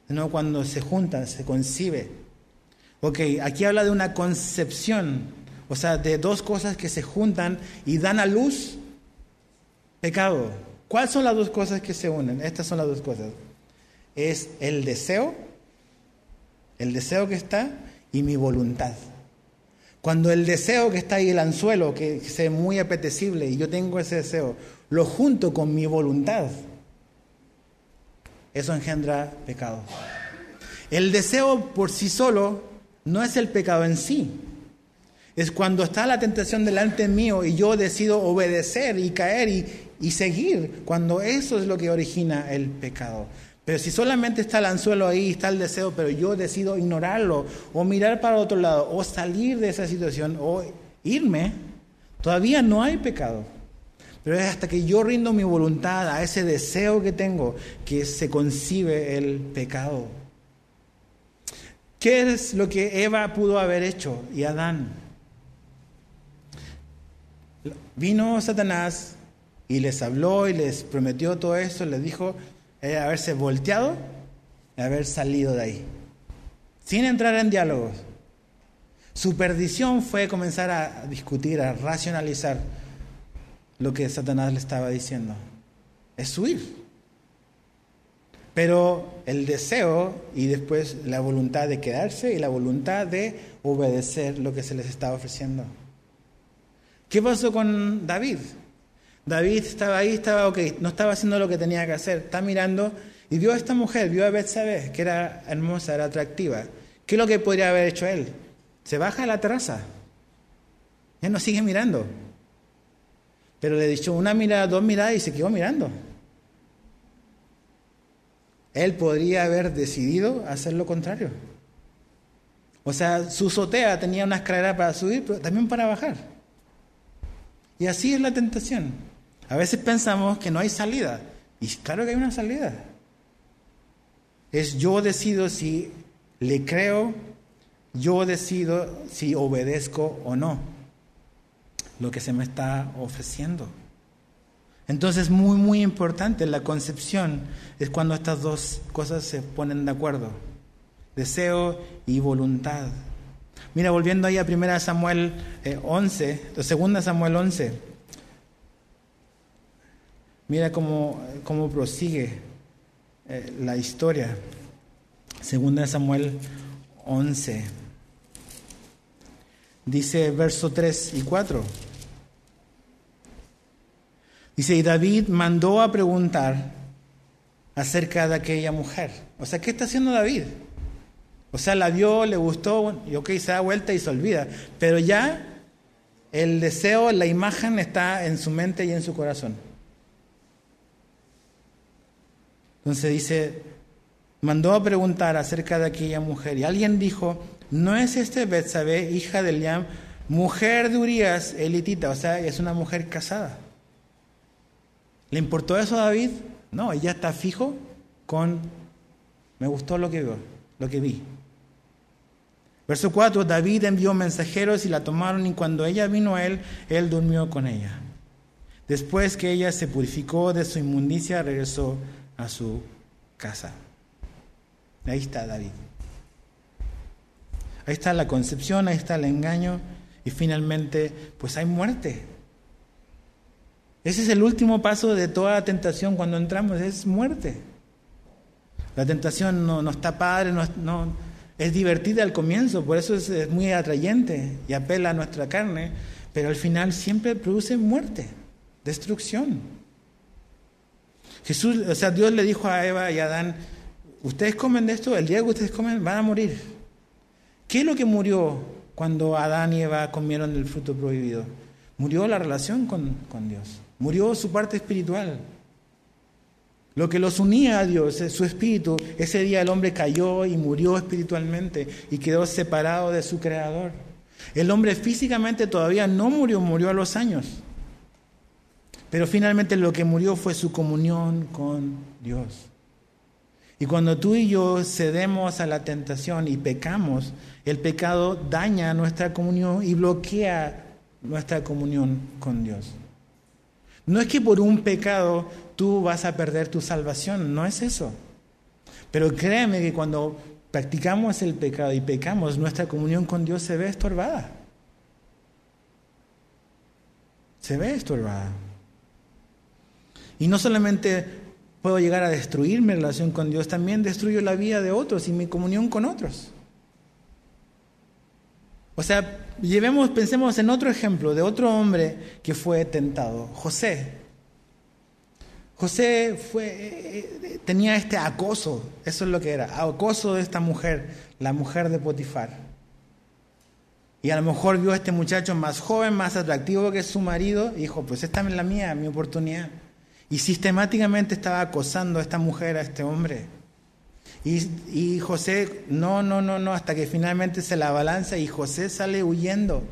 sino cuando se junta, se concibe. Ok, aquí habla de una concepción, o sea, de dos cosas que se juntan y dan a luz pecado. ¿Cuáles son las dos cosas que se unen? Estas son las dos cosas. Es el deseo, el deseo que está y mi voluntad. Cuando el deseo que está ahí, el anzuelo, que es muy apetecible y yo tengo ese deseo, lo junto con mi voluntad, eso engendra pecado. El deseo por sí solo no es el pecado en sí. Es cuando está la tentación delante mío y yo decido obedecer y caer y, y seguir, cuando eso es lo que origina el pecado. Pero si solamente está el anzuelo ahí, está el deseo, pero yo decido ignorarlo o mirar para otro lado o salir de esa situación o irme, todavía no hay pecado. Pero es hasta que yo rindo mi voluntad a ese deseo que tengo que se concibe el pecado. ¿Qué es lo que Eva pudo haber hecho y Adán? Vino Satanás y les habló y les prometió todo eso, les dijo eh, haberse volteado y haber salido de ahí, sin entrar en diálogos. Su perdición fue comenzar a discutir, a racionalizar lo que Satanás le estaba diciendo. Es huir. Pero el deseo y después la voluntad de quedarse y la voluntad de obedecer lo que se les estaba ofreciendo. ¿Qué pasó con David? David estaba ahí, estaba ok, no estaba haciendo lo que tenía que hacer, está mirando y vio a esta mujer, vio a Betsabé, que era hermosa, era atractiva. ¿Qué es lo que podría haber hecho él? Se baja a la terraza. Ya no sigue mirando. Pero le dicho una mirada, dos miradas y se quedó mirando. Él podría haber decidido hacer lo contrario. O sea, su azotea tenía una escalera para subir, pero también para bajar. Y así es la tentación. A veces pensamos que no hay salida. Y claro que hay una salida. Es yo decido si le creo, yo decido si obedezco o no lo que se me está ofreciendo. Entonces, muy, muy importante, la concepción es cuando estas dos cosas se ponen de acuerdo, deseo y voluntad. Mira, volviendo ahí a 1 Samuel 11, eh, 2 Samuel 11, mira cómo, cómo prosigue eh, la historia. 2 Samuel 11, dice verso 3 y 4. Dice, y David mandó a preguntar acerca de aquella mujer. O sea, ¿qué está haciendo David? O sea, la vio, le gustó, y ok, se da vuelta y se olvida. Pero ya el deseo, la imagen está en su mente y en su corazón. Entonces dice, mandó a preguntar acerca de aquella mujer. Y alguien dijo, ¿no es este Betsabé, hija de Eliam, mujer de Urias, elitita? O sea, es una mujer casada. ¿Le importó eso a David? No, ella está fijo con, me gustó lo que, lo que vi. Verso 4, David envió mensajeros y la tomaron y cuando ella vino a él, él durmió con ella. Después que ella se purificó de su inmundicia, regresó a su casa. Ahí está David. Ahí está la concepción, ahí está el engaño y finalmente pues hay muerte. Ese es el último paso de toda tentación cuando entramos, es muerte. La tentación no, está padre, no, Es divertida al comienzo, por eso es, muy atrayente y apela a nuestra carne, pero al final siempre produce muerte, destrucción. Jesús, o sea, Dios le dijo a Eva y a Adán, ustedes comen de esto, el día que ustedes comen van a morir. ¿Qué es lo que murió cuando Adán y Eva comieron del fruto prohibido? Murió la relación con, con Dios, murió su parte espiritual. Lo que los unía a Dios, su espíritu, ese día el hombre cayó y murió espiritualmente y quedó separado de su creador. El hombre físicamente todavía no murió, murió a los años. Pero finalmente lo que murió fue su comunión con Dios. Y cuando tú y yo cedemos a la tentación y pecamos, el pecado daña nuestra comunión y bloquea nuestra comunión con Dios. No es que por un pecado tú vas a perder tu salvación, no es eso. Pero créeme que cuando practicamos el pecado y pecamos, nuestra comunión con Dios se ve estorbada. Se ve estorbada. Y no solamente puedo llegar a destruir mi relación con Dios, también destruyo la vida de otros y mi comunión con otros. O sea, llevemos, pensemos en otro ejemplo de otro hombre que fue tentado, José. José fue, eh, tenía este acoso, eso es lo que era, acoso de esta mujer, la mujer de Potifar. Y a lo mejor vio a este muchacho más joven, más atractivo que su marido, y dijo, pues esta es la mía, mi oportunidad. Y sistemáticamente estaba acosando a esta mujer, a este hombre. Y, José, no, no, no, no, hasta que finalmente se la balanza y José sale huyendo.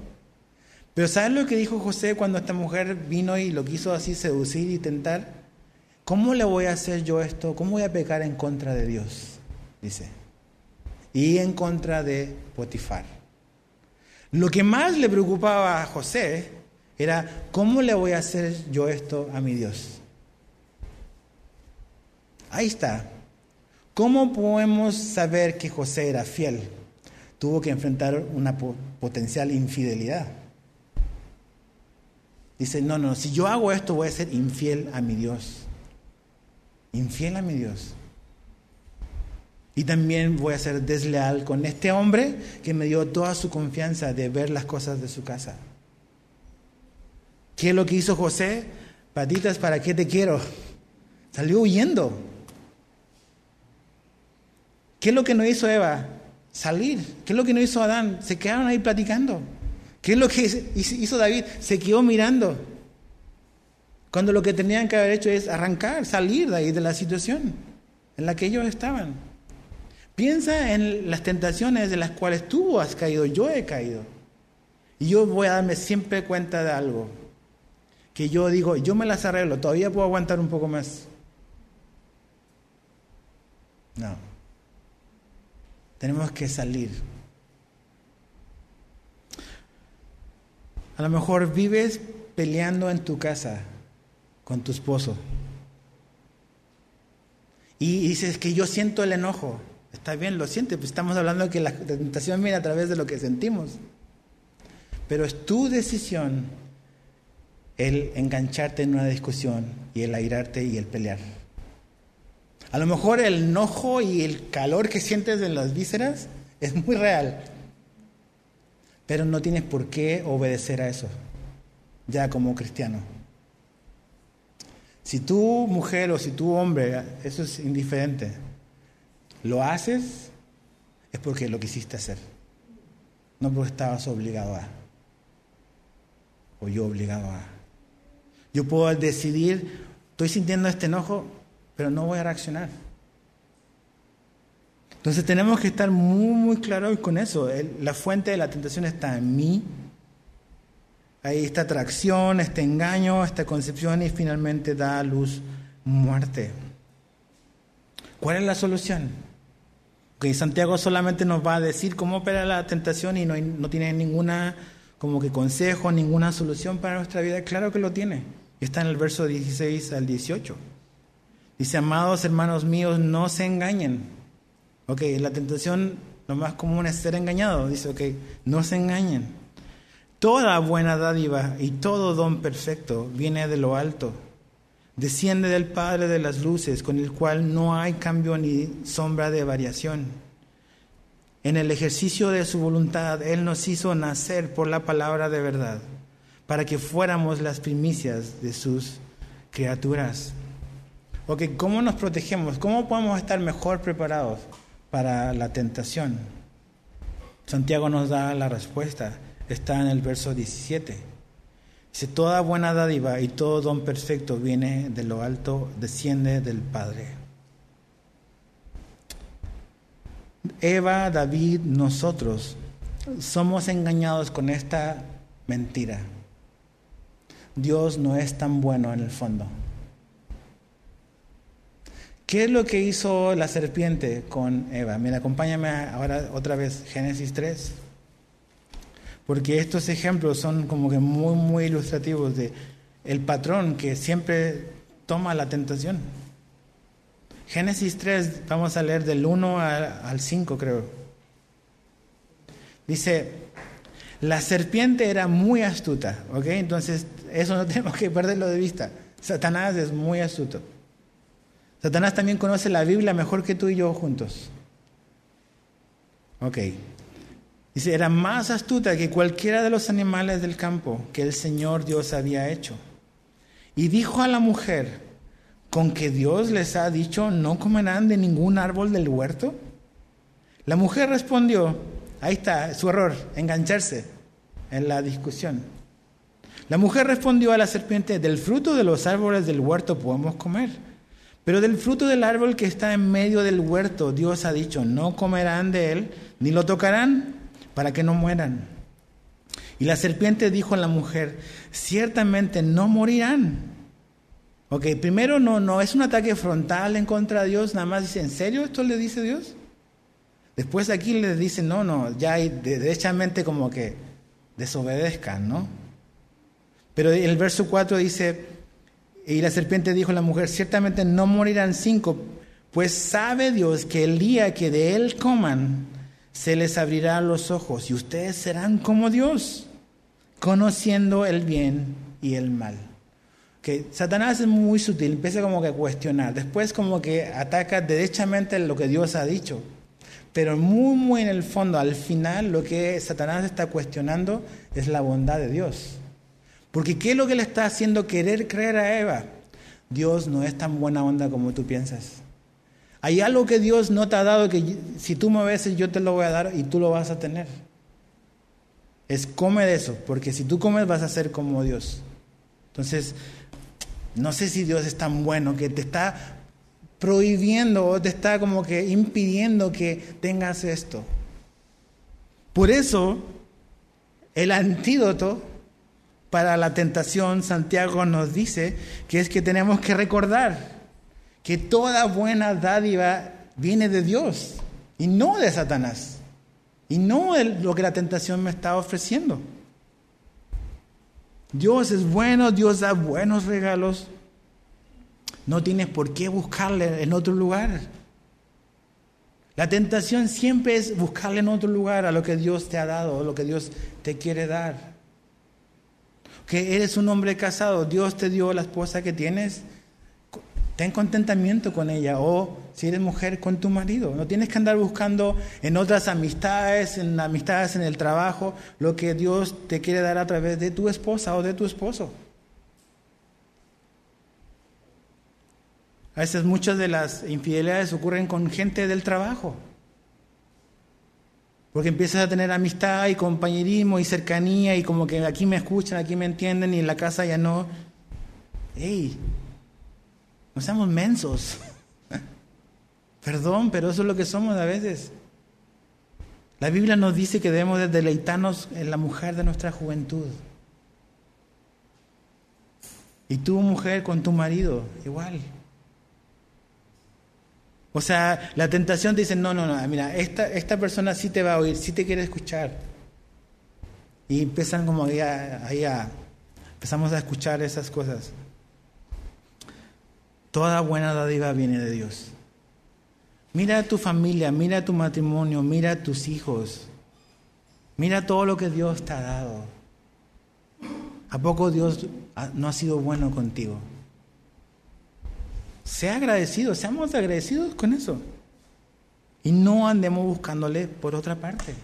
Pero ¿sabes lo que dijo José cuando esta mujer vino y lo quiso así seducir y tentar? ¿Cómo le voy a hacer yo esto? ¿Cómo voy a pecar en contra de Dios? Dice. Y en contra de Potifar. Lo que más le preocupaba a José era, ¿cómo le voy a hacer yo esto a mi Dios? Ahí está. ¿Cómo podemos saber que José era fiel? Tuvo que enfrentar una potencial infidelidad. Dice, no, no, si yo hago esto voy a ser infiel a mi Dios. Infiel a mi Dios. Y también voy a ser desleal con este hombre que me dio toda su confianza de ver las cosas de su casa. ¿Qué es lo que hizo José? Patitas, ¿para qué te quiero? Salió huyendo. ¿Qué es lo que no hizo Eva? Salir. ¿Qué es lo que no hizo Adán? Se quedaron ahí platicando. ¿Qué es lo que hizo David? Se quedó mirando. Cuando lo que tenían que haber hecho es arrancar, salir de ahí de la situación en la que ellos estaban. Piensa en las tentaciones de las cuales tú has caído, yo he caído. Y yo voy a darme siempre cuenta de algo. Que yo digo, yo me las arreglo, todavía puedo aguantar un poco más. No. Tenemos que salir. A lo mejor vives peleando en tu casa con tu esposo. Y dices que yo siento el enojo. Está bien, lo sientes, pues estamos hablando que la tentación viene a través de lo que sentimos. Pero es tu decisión el engancharte en una discusión y el airarte y el pelear. A lo mejor el enojo y el calor que sientes en las vísceras es muy real, pero no tienes por qué obedecer a eso, ya como cristiano. Si tú mujer o si tú hombre, eso es indiferente, lo haces es porque lo quisiste hacer, no porque estabas obligado a, o yo obligado a. Yo puedo decidir, estoy sintiendo este enojo, pero no voy a reaccionar. Entonces tenemos que estar muy, muy claros con eso. la fuente de la tentación está en mí. Ahí está atracción, este engaño, esta concepción y finalmente da a luz muerte. ¿Cuál es la solución? Que Santiago solamente nos va a decir cómo opera la tentación y no, no tiene ninguna como que consejo, ninguna solución para nuestra vida. Claro que lo tiene. Está en el verso 16 al 18. Dice, amados hermanos míos, no se engañen. Ok, la tentación, lo más común es ser engañado. Dice, ok, no se engañen. Toda buena dádiva y todo don perfecto viene de lo alto. Desciende del Padre de las luces, con el cual no hay cambio ni sombra de variación. en el ejercicio de su voluntad, Él nos hizo nacer por la palabra de verdad, para que fuéramos las primicias de sus criaturas. Ok, ¿cómo nos protegemos? ¿Cómo podemos estar mejor preparados para la tentación? Santiago nos da la respuesta, está en el verso 17. Dice, toda buena dádiva y todo don perfecto viene de lo alto, desciende del Padre. Eva, David, nosotros somos engañados con esta mentira. Dios no es tan bueno en el fondo. ¿Qué es lo que hizo la serpiente con Eva? Mira, acompáñame ahora otra vez, Génesis 3. Porque estos ejemplos son como que muy, muy ilustrativos de el patrón que siempre toma la tentación. Génesis 3, vamos a leer del 1 al 5 creo. Dice, la serpiente era muy astuta, ¿ok? Entonces, eso no tenemos que perderlo de vista. Satanás es muy astuto. Satanás también conoce la Biblia mejor que tú y yo juntos. Ok. Dice, era más astuta que cualquiera de los animales del campo que el Señor Dios había hecho. Y dijo a la mujer, ¿con que Dios les ha dicho no comerán de ningún árbol del huerto? La mujer respondió, ahí está su error, engancharse en la discusión. La mujer respondió a la serpiente, del fruto de los árboles del huerto podemos comer, pero del fruto del árbol que está en medio del huerto, Dios ha dicho, no comerán de él, ni lo tocarán, para que no mueran. Y la serpiente dijo a la mujer, ciertamente no morirán. Ok, primero no, no es un ataque frontal en contra de Dios, nada más dice, ¿en serio esto le dice Dios? Después aquí le dice, no, no, ya hay derechamente como que desobedezcan, ¿no? Pero el verso 4 dice, y la serpiente dijo a la mujer, ciertamente no morirán cinco, pues sabe Dios que el día que de él coman, se les abrirán los ojos y ustedes serán como Dios, conociendo el bien y el mal que Satanás es muy sutil, empieza como que a cuestionar, después como que ataca derechamente lo que Dios ha dicho, pero muy, muy en el fondo, al final, lo que Satanás está cuestionando es la bondad de Dios. Porque ¿qué es lo que le está haciendo querer creer a Eva? Dios no es tan buena onda como tú piensas. Hay algo que Dios no te ha dado que si tú me beses yo te lo voy a dar y tú lo vas a tener. Es come de eso, porque si tú comes vas a ser como Dios. Entonces, no sé si Dios es tan bueno que te está prohibiendo o te está como que impidiendo que tengas esto. Por eso, el antídoto para la tentación, Santiago nos dice que es que tenemos que recordar que toda buena dádiva viene de Dios y no de Satanás. Y no de lo que la tentación me está ofreciendo. Dios es bueno, Dios da buenos regalos. No tienes por qué buscarle en otro lugar. La tentación siempre es buscarle en otro lugar a lo que Dios te ha dado, a lo que Dios te quiere dar. Que eres un hombre casado, Dios te dio la esposa que tienes, ten contentamiento con ella. O si eres mujer, con tu marido. No tienes que andar buscando en otras amistades, en amistades en el trabajo, lo que Dios te quiere dar a través de tu esposa o de tu esposo. A veces muchas de las infidelidades ocurren con gente del trabajo. Porque empiezas a tener amistad y compañerismo y cercanía y como que aquí me escuchan, aquí me entienden y en la casa ya no. ¡Ey! No seamos mensos. Perdón, pero eso es lo que somos a veces. La Biblia nos dice que debemos de deleitarnos en la mujer de nuestra juventud. Y tú, mujer, con tu marido, igual. O sea, la tentación te dice, no, no, no, mira, esta, esta persona sí te va a oír, sí te quiere escuchar. Y empiezan como ahí a, empezamos a escuchar esas cosas. Toda buena dádiva viene de Dios. Mira a tu familia, mira a tu matrimonio, mira a tus hijos. Mira todo lo que Dios te ha dado. ¿A poco Dios no ha sido bueno contigo? Sea agradecido, seamos agradecidos con eso. Y no andemos buscándole por otra parte.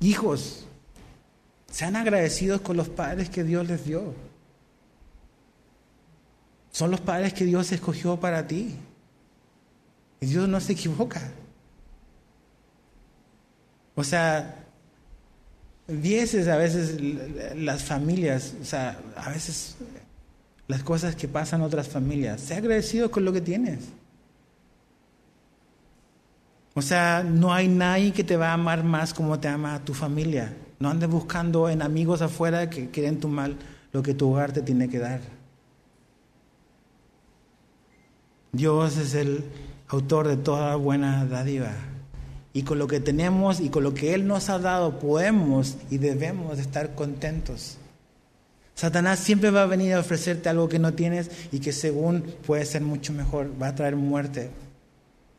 Hijos, sean agradecidos con los padres que Dios les dio. Son los padres que Dios escogió para ti. Y Dios no se equivoca. O sea, vieses a veces las familias, o sea, a veces las cosas que pasan en otras familias. Sé agradecido con lo que tienes. O sea, no hay nadie que te va a amar más como te ama tu familia. No andes buscando en amigos afuera que quieren tu mal lo que tu hogar te tiene que dar. Dios es el autor de toda buena dádiva. Y con lo que tenemos y con lo que Él nos ha dado podemos y debemos estar contentos. Satanás siempre va a venir a ofrecerte algo que no tienes y que según puede ser mucho mejor. Va a traer muerte,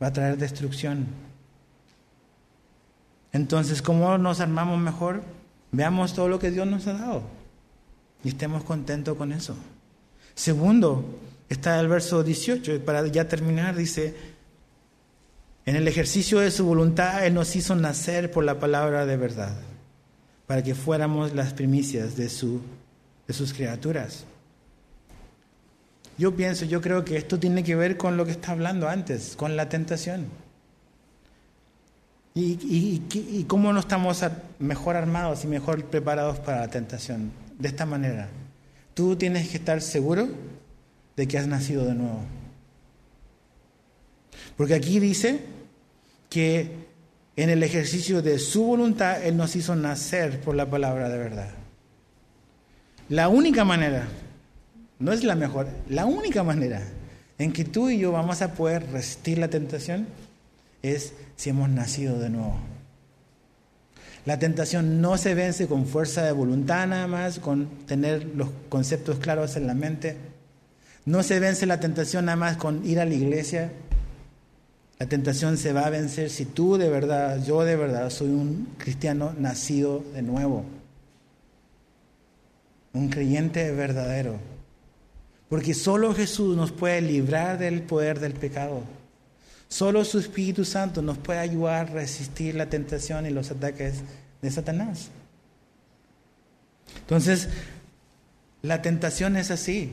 va a traer destrucción. Entonces, ¿cómo nos armamos mejor? Veamos todo lo que Dios nos ha dado y estemos contentos con eso. Segundo, está el verso 18, para ya terminar, dice, en el ejercicio de su voluntad Él nos hizo nacer por la palabra de verdad, para que fuéramos las primicias de, su, de sus criaturas. Yo pienso, yo creo que esto tiene que ver con lo que está hablando antes, con la tentación. ¿Y, y, cómo no estamos mejor armados y mejor preparados para la tentación? De esta manera. Tú tienes que estar seguro de que has nacido de nuevo. Porque aquí dice que en el ejercicio de su voluntad Él nos hizo nacer por la palabra de verdad. La única manera, no es la mejor, la única manera en que tú y yo vamos a poder resistir la tentación es si hemos nacido de nuevo. La tentación no se vence con fuerza de voluntad nada más, con tener los conceptos claros en la mente. No se vence la tentación nada más con ir a la iglesia. La tentación se va a vencer si tú de verdad, yo de verdad, soy un cristiano nacido de nuevo. Un creyente verdadero. Porque solo Jesús nos puede librar del poder del pecado. Solo su Espíritu Santo nos puede ayudar a resistir la tentación y los ataques de Satanás. Entonces, la tentación es así.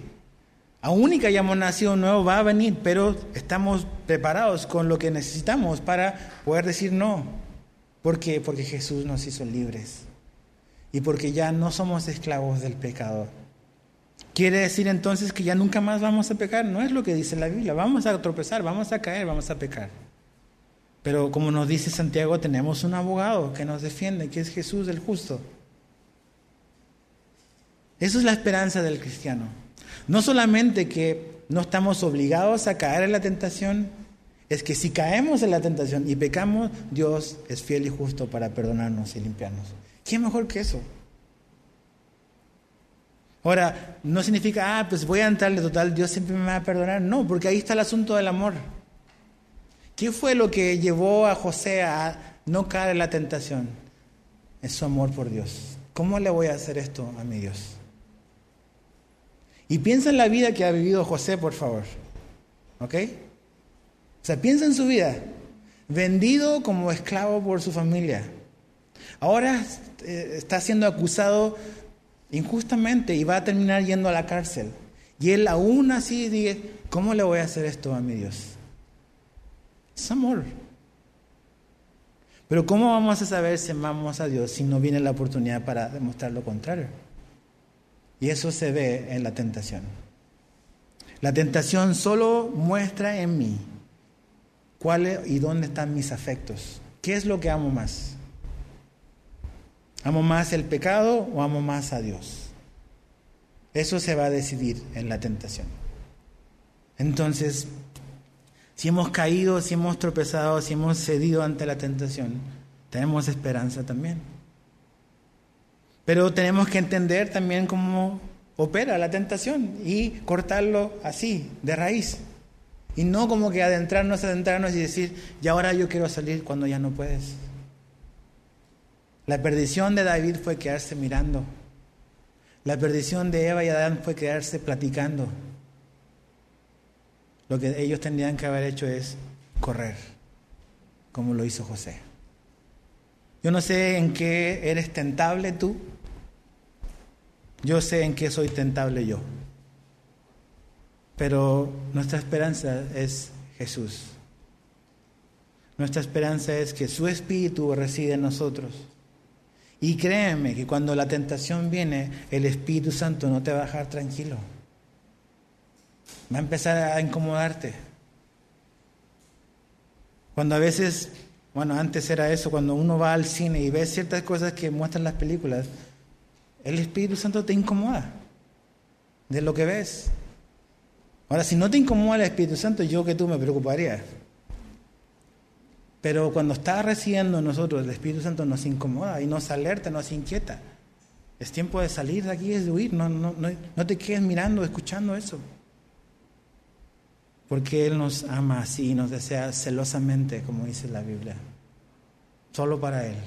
Aún que hayamos nacido nuevo va a venir, pero estamos preparados con lo que necesitamos para poder decir no. ¿Por qué? Porque Jesús nos hizo libres y porque ya no somos esclavos del pecado. ¿Quiere decir entonces que ya nunca más vamos a pecar? No es lo que dice la Biblia. Vamos a tropezar, vamos a caer, vamos a pecar. Pero como nos dice Santiago, tenemos un abogado que nos defiende, que es Jesús el justo. Eso es la esperanza del cristiano. No solamente que no estamos obligados a caer en la tentación, es que si caemos en la tentación y pecamos, Dios es fiel y justo para perdonarnos y limpiarnos. ¿Qué mejor que eso? Ahora, no significa, ah, pues voy a entrarle total, Dios siempre me va a perdonar. No, porque ahí está el asunto del amor. ¿Qué fue lo que llevó a José a no caer en la tentación? Es su amor por Dios. ¿Cómo le voy a hacer esto a mi Dios? Y piensa en la vida que ha vivido José, por favor. ¿Ok? O sea, piensa en su vida. Vendido como esclavo por su familia. Ahora eh, está siendo acusado injustamente y va a terminar yendo a la cárcel. Y él aún así dice, ¿cómo le voy a hacer esto a mi Dios? Es amor. Pero ¿cómo vamos a saber si amamos a Dios si no viene la oportunidad para demostrar lo contrario? Y eso se ve en la tentación. La tentación solo muestra en mí cuál y dónde están mis afectos. ¿Qué es lo que amo más? ¿Amo más el pecado o amo más a Dios? Eso se va a decidir en la tentación. Entonces, si hemos caído, si hemos tropezado, si hemos cedido ante la tentación, tenemos esperanza también. Pero tenemos que entender también cómo opera la tentación y cortarlo así, de raíz. Y no como que adentrarnos, adentrarnos y decir, y ahora yo quiero salir cuando ya no puedes. La perdición de David fue quedarse mirando. La perdición de Eva y Adán fue quedarse platicando. Lo que ellos tendrían que haber hecho es correr, como lo hizo José. Yo no sé en qué eres tentable tú, yo sé en qué soy tentable yo, pero nuestra esperanza es Jesús. Nuestra esperanza es que su Espíritu reside en nosotros. Y créeme que cuando la tentación viene, el Espíritu Santo no te va a dejar tranquilo. Va a empezar a incomodarte. Cuando a veces, bueno, antes era eso, cuando uno va al cine y ve ciertas cosas que muestran las películas, el Espíritu Santo te incomoda de lo que ves. Ahora, si no te incomoda el Espíritu Santo, yo que tú me preocuparía. Pero cuando está recibiendo nosotros, el Espíritu Santo nos incomoda y nos alerta, nos inquieta. Es tiempo de salir de aquí, es de huir. No, no, no, no te quedes mirando, escuchando eso. Porque Él nos ama así y nos desea celosamente, como dice la Biblia. Solo para Él.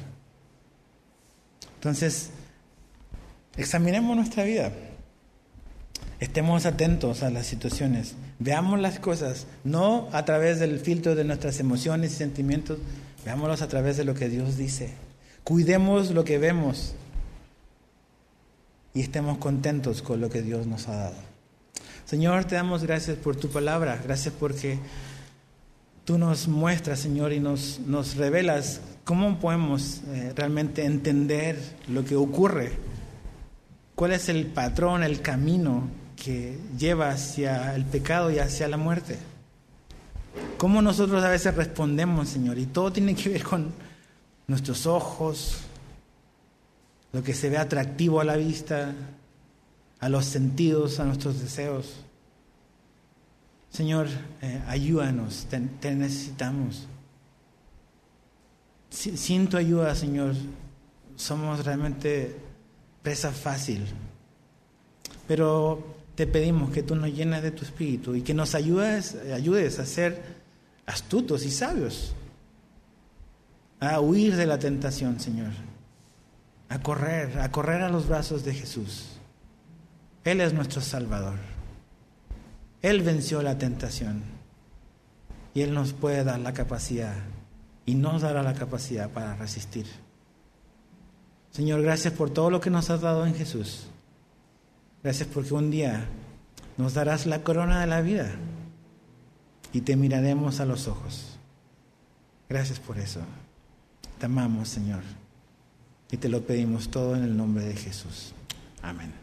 Entonces, examinemos nuestra vida. Estemos atentos a las situaciones. Veamos las cosas, no a través del filtro de nuestras emociones y sentimientos, veámoslos a través de lo que Dios dice. Cuidemos lo que vemos y estemos contentos con lo que Dios nos ha dado. Señor, te damos gracias por tu palabra, gracias porque tú nos muestras, Señor, y nos, nos revelas cómo podemos eh, realmente entender lo que ocurre, cuál es el patrón, el camino que lleva hacia el pecado y hacia la muerte. ¿Cómo nosotros a veces respondemos, Señor? Y todo tiene que ver con nuestros ojos, lo que se ve atractivo a la vista, a los sentidos, a nuestros deseos. Señor, eh, ayúdanos, te, necesitamos. Sin tu ayuda, Señor, somos realmente presa fácil. Pero te pedimos que tú nos llenes de tu espíritu y que nos ayudes, ayudes a ser astutos y sabios, a huir de la tentación, Señor, a correr, a correr a los brazos de Jesús. Él es nuestro Salvador. Él venció la tentación y Él nos puede dar la capacidad y nos dará la capacidad para resistir. Señor, gracias por todo lo que nos has dado en Jesús. Gracias porque un día nos darás la corona de la vida y te miraremos a los ojos. Gracias por eso. Te amamos, Señor. Y te lo pedimos todo en el nombre de Jesús. Amén.